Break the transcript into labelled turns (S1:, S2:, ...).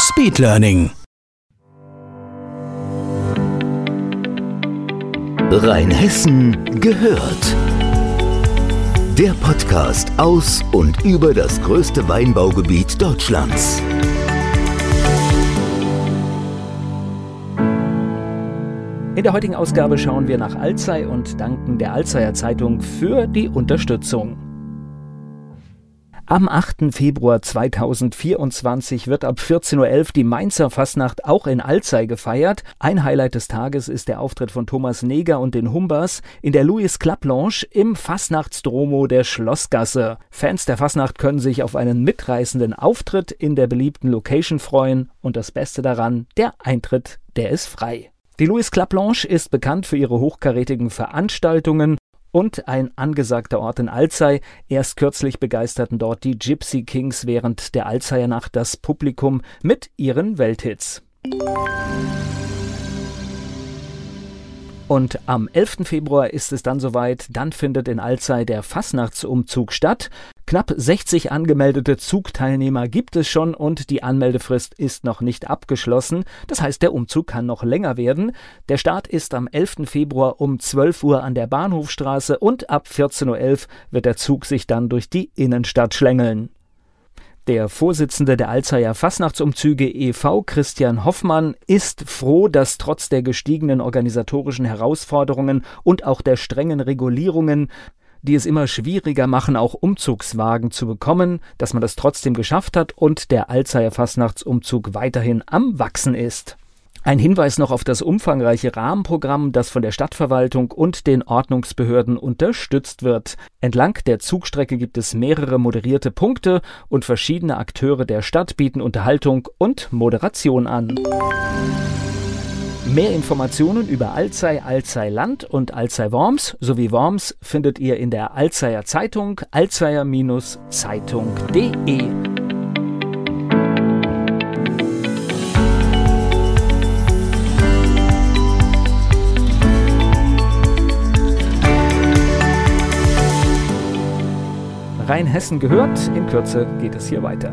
S1: Speedlearning.
S2: Rheinhessen gehört. Der Podcast aus und über das größte Weinbaugebiet Deutschlands.
S1: In der heutigen Ausgabe schauen wir nach Alzey und danken der Alzeyer Zeitung für die Unterstützung. Am 8. Februar 2024 wird ab 14.11 Uhr die Mainzer Fastnacht auch in Alzey gefeiert. Ein Highlight des Tages ist der Auftritt von Thomas Neger und den Humbers in der Louis Club Lounge im Fastnachtsdromo der Schlossgasse. Fans der Fastnacht können sich auf einen mitreißenden Auftritt in der beliebten Location freuen und das Beste daran, der Eintritt, der ist frei. Die Louis Club Lounge ist bekannt für ihre hochkarätigen Veranstaltungen und ein angesagter Ort in Alzey. Erst kürzlich begeisterten dort die Gypsy Kings während der Alzeyer Nacht das Publikum mit ihren Welthits. Und am 11. Februar ist es dann soweit, dann findet in Alzey der Fasnachtsumzug statt. Knapp 60 angemeldete Zugteilnehmer gibt es schon und die Anmeldefrist ist noch nicht abgeschlossen. Das heißt, der Umzug kann noch länger werden. Der Start ist am 11. Februar um 12 Uhr an der Bahnhofstraße und ab 14.11 Uhr wird der Zug sich dann durch die Innenstadt schlängeln. Der Vorsitzende der Alzeyer Fastnachtsumzüge e.V., Christian Hoffmann, ist froh, dass trotz der gestiegenen organisatorischen Herausforderungen und auch der strengen Regulierungen die es immer schwieriger machen, auch Umzugswagen zu bekommen, dass man das trotzdem geschafft hat und der Alzeyer Fastnachtsumzug weiterhin am Wachsen ist. Ein Hinweis noch auf das umfangreiche Rahmenprogramm, das von der Stadtverwaltung und den Ordnungsbehörden unterstützt wird. Entlang der Zugstrecke gibt es mehrere moderierte Punkte und verschiedene Akteure der Stadt bieten Unterhaltung und Moderation an. Mehr Informationen über Alzey, Alzey Land und Alzey Worms sowie Worms findet ihr in der Alzeyer Zeitung alzeyer-zeitung.de. Rheinhessen gehört. In Kürze geht es hier weiter.